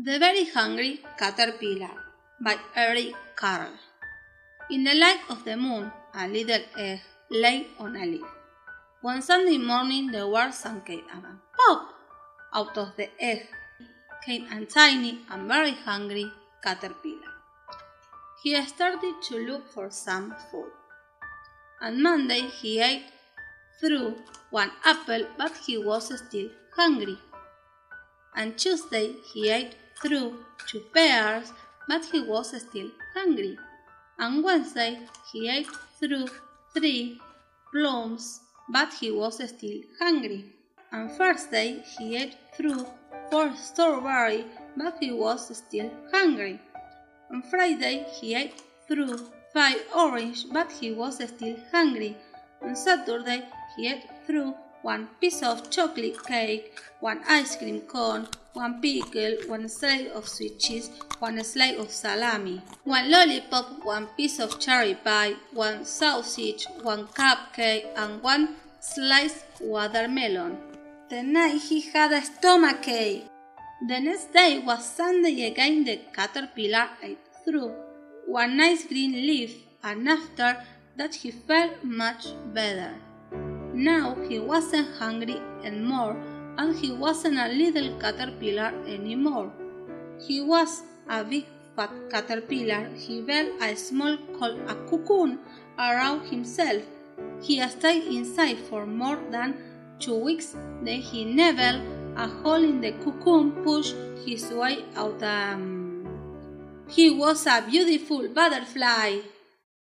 The Very Hungry Caterpillar by Eric Carle. In the light of the moon, a little egg lay on a leaf. One Sunday morning, the world sank and pop! Out of the egg came a tiny and very hungry caterpillar. He started to look for some food. On Monday, he ate through one apple, but he was still hungry. On Tuesday, he ate through two pears, but he was still hungry. On Wednesday, he ate through three plums, but he was still hungry. On Thursday, he ate through four strawberries, but he was still hungry. On Friday, he ate through five oranges, but he was still hungry. On Saturday, he ate through one piece of chocolate cake, one ice cream cone, one pickle, one slice of sweet cheese, one slice of salami, one lollipop, one piece of cherry pie, one sausage, one cupcake, and one sliced watermelon. The night he had a stomach ache. The next day was Sunday again. The caterpillar ate through one nice green leaf, and after that he felt much better. Now he wasn't hungry anymore and he wasn't a little caterpillar anymore. He was a big fat caterpillar. He built a small called a cocoon around himself. He stayed inside for more than two weeks. Then he nailed a hole in the cocoon, pushed his way out. Um, he was a beautiful butterfly.